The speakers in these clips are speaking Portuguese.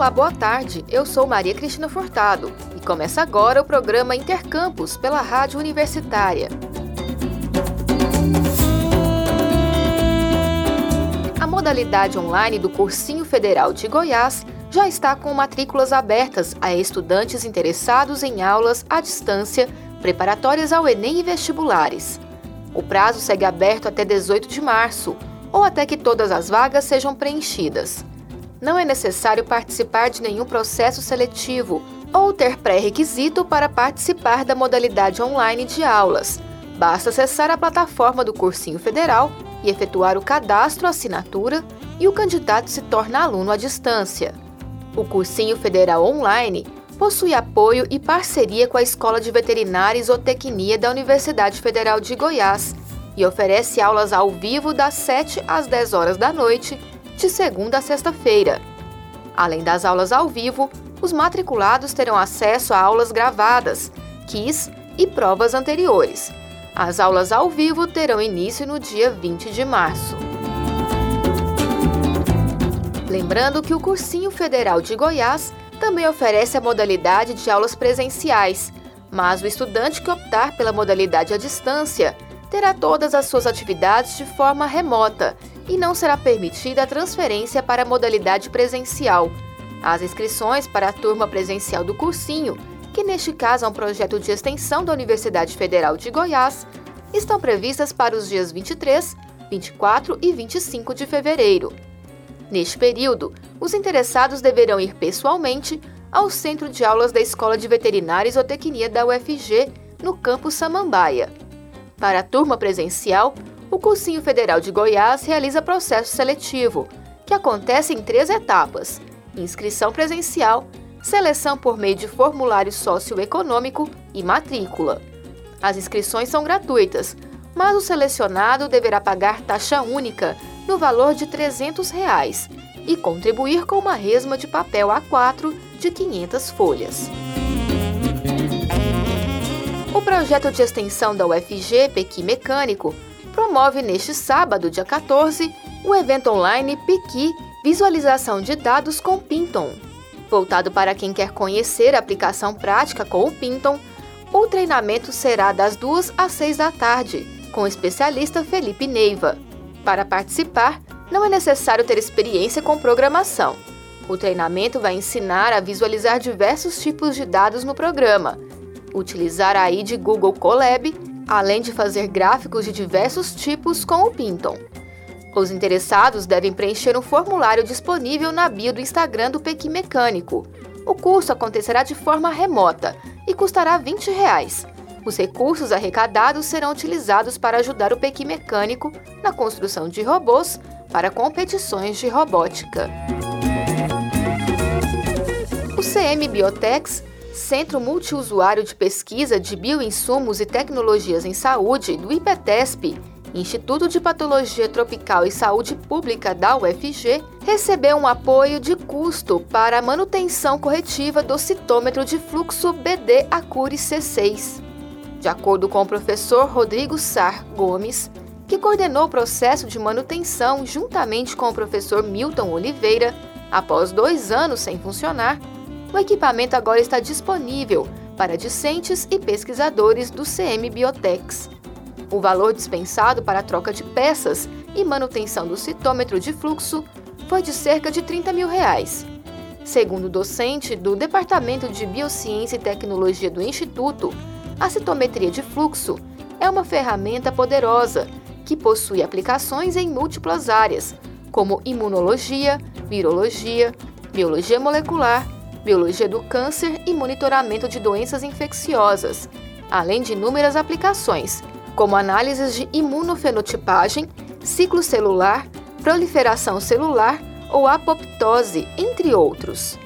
Olá, boa tarde. Eu sou Maria Cristina Furtado e começa agora o programa Intercampus pela Rádio Universitária. A modalidade online do Cursinho Federal de Goiás já está com matrículas abertas a estudantes interessados em aulas à distância preparatórias ao Enem e vestibulares. O prazo segue aberto até 18 de março, ou até que todas as vagas sejam preenchidas. Não é necessário participar de nenhum processo seletivo ou ter pré-requisito para participar da modalidade online de aulas. Basta acessar a plataforma do Cursinho Federal e efetuar o cadastro, assinatura e o candidato se torna aluno à distância. O Cursinho Federal Online possui apoio e parceria com a Escola de Veterinária e Zootecnia da Universidade Federal de Goiás e oferece aulas ao vivo das 7 às 10 horas da noite, de segunda a sexta-feira. Além das aulas ao vivo, os matriculados terão acesso a aulas gravadas, quiz e provas anteriores. As aulas ao vivo terão início no dia 20 de março. Lembrando que o Cursinho Federal de Goiás também oferece a modalidade de aulas presenciais, mas o estudante que optar pela modalidade à distância terá todas as suas atividades de forma remota e não será permitida a transferência para a modalidade presencial. As inscrições para a turma presencial do cursinho, que neste caso é um projeto de extensão da Universidade Federal de Goiás, estão previstas para os dias 23, 24 e 25 de fevereiro. Neste período, os interessados deverão ir pessoalmente ao Centro de Aulas da Escola de Veterinária e Zootecnia da UFG, no campus Samambaia. Para a turma presencial, o Cursinho Federal de Goiás realiza processo seletivo, que acontece em três etapas: inscrição presencial, seleção por meio de formulário socioeconômico e matrícula. As inscrições são gratuitas, mas o selecionado deverá pagar taxa única no valor de 300 reais, e contribuir com uma resma de papel A4 de 500 folhas. O projeto de extensão da UFG Pequi Mecânico promove neste sábado, dia 14, o evento online Pequi Visualização de Dados com Pinton. Voltado para quem quer conhecer a aplicação prática com o Pinton, o treinamento será das 2 às 6 da tarde, com o especialista Felipe Neiva. Para participar, não é necessário ter experiência com programação. O treinamento vai ensinar a visualizar diversos tipos de dados no programa, utilizar a ID Google Colab, além de fazer gráficos de diversos tipos com o Pinton. Os interessados devem preencher um formulário disponível na bio do Instagram do Pequi Mecânico. O curso acontecerá de forma remota e custará 20 reais. Os recursos arrecadados serão utilizados para ajudar o Pequi Mecânico na construção de robôs para competições de robótica. O CM Biotex, Centro Multiusuário de Pesquisa de Bioinsumos e Tecnologias em Saúde do IPETESP, Instituto de Patologia Tropical e Saúde Pública da UFG, recebeu um apoio de custo para a manutenção corretiva do citômetro de fluxo BD Acure C6. De acordo com o professor Rodrigo Sar Gomes, que coordenou o processo de manutenção juntamente com o professor Milton Oliveira, após dois anos sem funcionar, o equipamento agora está disponível para discentes e pesquisadores do CM Biotex. O valor dispensado para a troca de peças e manutenção do citômetro de fluxo foi de cerca de 30 mil reais. Segundo o docente do Departamento de Biociência e Tecnologia do Instituto, a citometria de fluxo é uma ferramenta poderosa que possui aplicações em múltiplas áreas, como imunologia, virologia, biologia molecular, biologia do câncer e monitoramento de doenças infecciosas, além de inúmeras aplicações, como análises de imunofenotipagem, ciclo celular, proliferação celular ou apoptose, entre outros.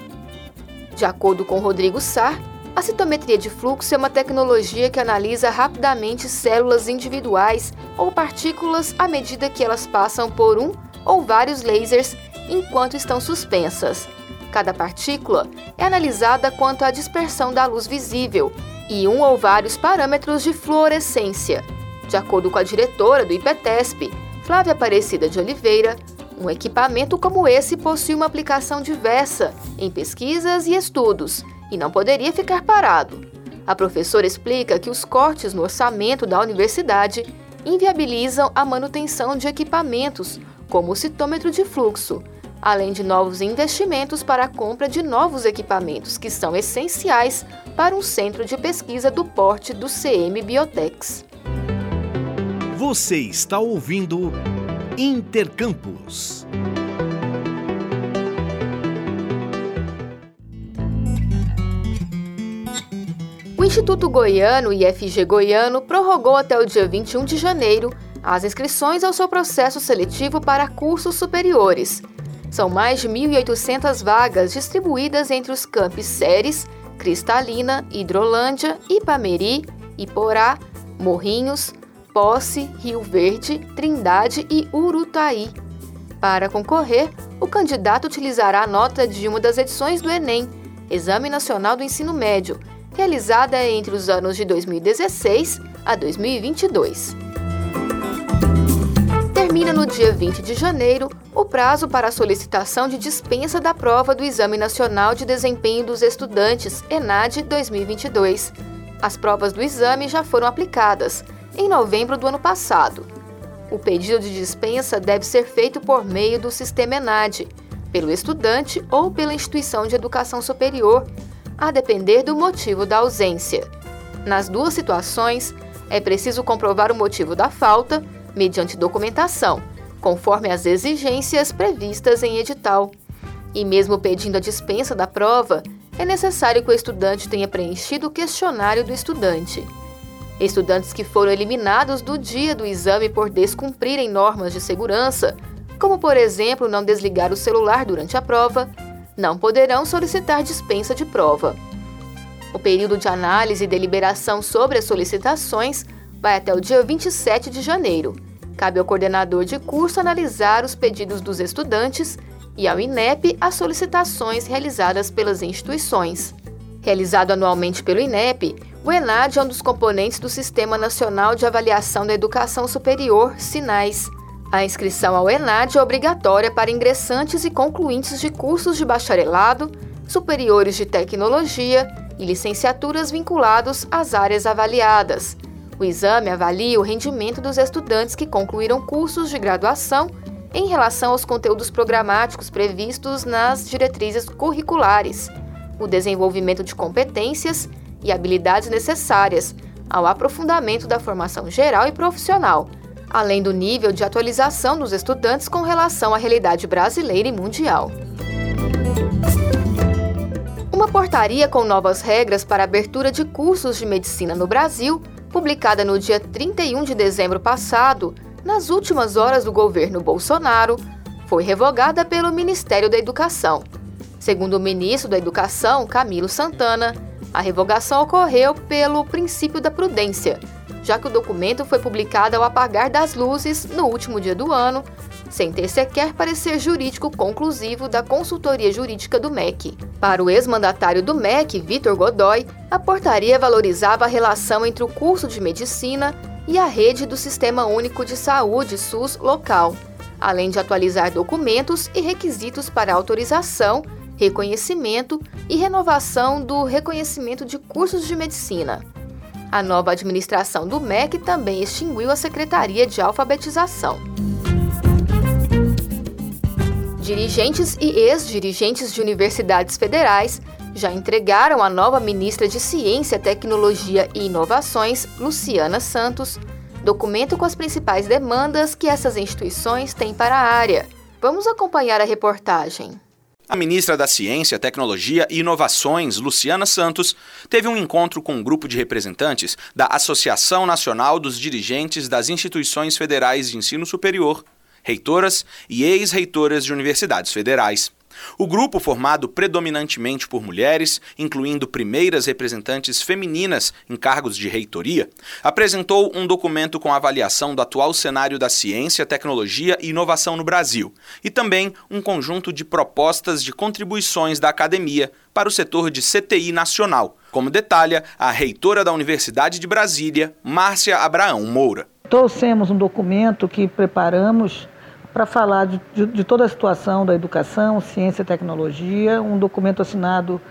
De acordo com Rodrigo Sar, a citometria de fluxo é uma tecnologia que analisa rapidamente células individuais ou partículas à medida que elas passam por um ou vários lasers enquanto estão suspensas. Cada partícula é analisada quanto à dispersão da luz visível e um ou vários parâmetros de fluorescência. De acordo com a diretora do IPETESP, Flávia Aparecida de Oliveira, Um equipamento como esse possui uma aplicação diversa em pesquisas e estudos e não poderia ficar parado. A professora explica que os cortes no orçamento da universidade inviabilizam a manutenção de equipamentos, como o citômetro de fluxo, além de novos investimentos para a compra de novos equipamentos que são essenciais para um centro de pesquisa do porte do CM Biotex. Você está ouvindo Intercampus. O Instituto Goiano e FG Goiano prorrogou até o dia 21 de janeiro as inscrições ao seu processo seletivo para cursos superiores. São mais de 1.800 vagas distribuídas entre os campos Séries, Cristalina, Hidrolândia, Ipameri, Iporá, Morrinhos, Posse, Rio Verde, Trindade e Urutaí. Para concorrer, o candidato utilizará a nota de uma das edições do Enem, Exame Nacional do Ensino Médio, realizada entre os anos de 2016 a 2022. Termina no dia 20 de janeiro o prazo para a solicitação de dispensa da prova do Exame Nacional de Desempenho dos Estudantes, ENAD 2022. As provas do exame já foram aplicadas, em novembro do ano passado. O pedido de dispensa deve ser feito por meio do sistema ENAD, pelo estudante ou pela instituição de educação superior, a depender do motivo da ausência. Nas duas situações, é preciso comprovar o motivo da falta mediante documentação, conforme as exigências previstas em edital. E mesmo pedindo a dispensa da prova, é necessário que o estudante tenha preenchido o questionário do estudante. Estudantes que foram eliminados do dia do exame por descumprirem normas de segurança, como por exemplo não desligar o celular durante a prova, não poderão solicitar dispensa de prova. O período de análise e deliberação sobre as solicitações vai até o dia 27 de janeiro. Cabe ao coordenador de curso analisar os pedidos dos estudantes e ao INEP as solicitações realizadas pelas instituições. Realizado anualmente pelo INEP, o ENAD é um dos componentes do Sistema Nacional de Avaliação da Educação Superior, SINAIS, a inscrição ao ENAD é obrigatória para ingressantes e concluintes de cursos de bacharelado, superiores de tecnologia e licenciaturas vinculados às áreas avaliadas. O exame avalia o rendimento dos estudantes que concluíram cursos de graduação em relação aos conteúdos programáticos previstos nas diretrizes curriculares, o desenvolvimento de competências e habilidades necessárias ao aprofundamento da formação geral e profissional além do nível de atualização dos estudantes com relação à realidade brasileira e mundial. Uma portaria com novas regras para abertura de cursos de medicina no Brasil, publicada no dia 31 de dezembro passado, nas últimas horas do governo Bolsonaro, foi revogada pelo Ministério da Educação. Segundo o ministro da Educação, Camilo Santana, a revogação ocorreu pelo princípio da prudência, já que o documento foi publicado ao apagar das luzes no último dia do ano, sem ter sequer parecer jurídico conclusivo da consultoria jurídica do MEC. Para o ex-mandatário do MEC, Vitor Godoy, a portaria valorizava a relação entre o curso de medicina e a rede do Sistema Único de Saúde SUS local, além de atualizar documentos e requisitos para autorização, reconhecimento e renovação do reconhecimento de cursos de medicina. A nova administração do MEC também extinguiu a Secretaria de Alfabetização. Dirigentes e ex-dirigentes de universidades federais já entregaram à nova ministra de Ciência, Tecnologia e Inovações, Luciana Santos, documento com as principais demandas que essas instituições têm para a área. Vamos acompanhar a reportagem. A ministra da Ciência, Tecnologia e Inovações, Luciana Santos, teve um encontro com um grupo de representantes da Associação Nacional dos Dirigentes das Instituições Federais de Ensino Superior, reitoras e ex-reitoras de universidades federais. O grupo, formado predominantemente por mulheres, incluindo primeiras representantes femininas em cargos de reitoria, apresentou um documento com avaliação do atual cenário da ciência, tecnologia e inovação no Brasil, e também um conjunto de propostas de contribuições da academia para o setor de CTI nacional, como detalha a reitora da Universidade de Brasília, Márcia Abraão Moura. Trouxemos um documento que preparamos para falar de, de, de toda a situação da educação, ciência e tecnologia, um documento assinado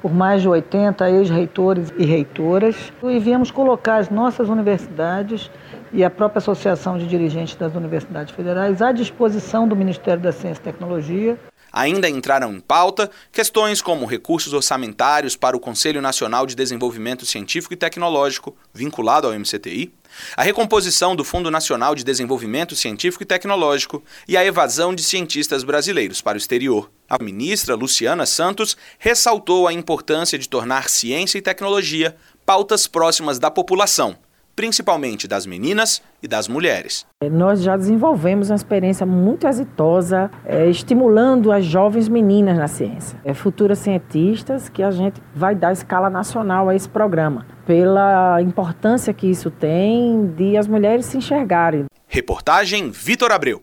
por mais de 80 ex-reitores e reitoras, e viemos colocar as nossas universidades e a própria Associação de Dirigentes das Universidades Federais à disposição do Ministério da Ciência e Tecnologia. Ainda entraram em pauta questões como recursos orçamentários para o Conselho Nacional de Desenvolvimento Científico e Tecnológico, vinculado ao MCTI, a recomposição do Fundo Nacional de Desenvolvimento Científico e Tecnológico e a evasão de cientistas brasileiros para o exterior. A ministra Luciana Santos ressaltou a importância de tornar ciência e tecnologia pautas próximas da população, principalmente das meninas e das mulheres. Nós já desenvolvemos uma experiência muito exitosa, é, estimulando as jovens meninas na ciência, é, futuras cientistas, que a gente vai dar escala nacional a esse programa, pela importância que isso tem de as mulheres se enxergarem. Reportagem Vitor Abreu.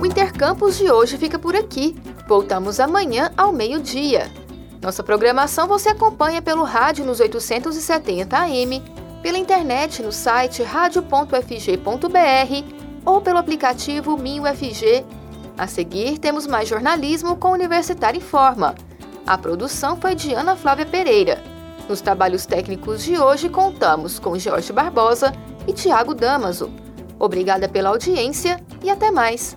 O Intercampus de hoje fica por aqui. Voltamos amanhã ao meio-dia. Nossa programação você acompanha pelo rádio nos 870 AM, pela internet no site radio.fg.br ou pelo aplicativo MinUFG. A seguir, temos mais jornalismo com Universitário em Forma. A produção foi de Ana Flávia Pereira. Nos trabalhos técnicos de hoje, contamos com Jorge Barbosa e Tiago Damaso. Obrigada pela audiência e até mais!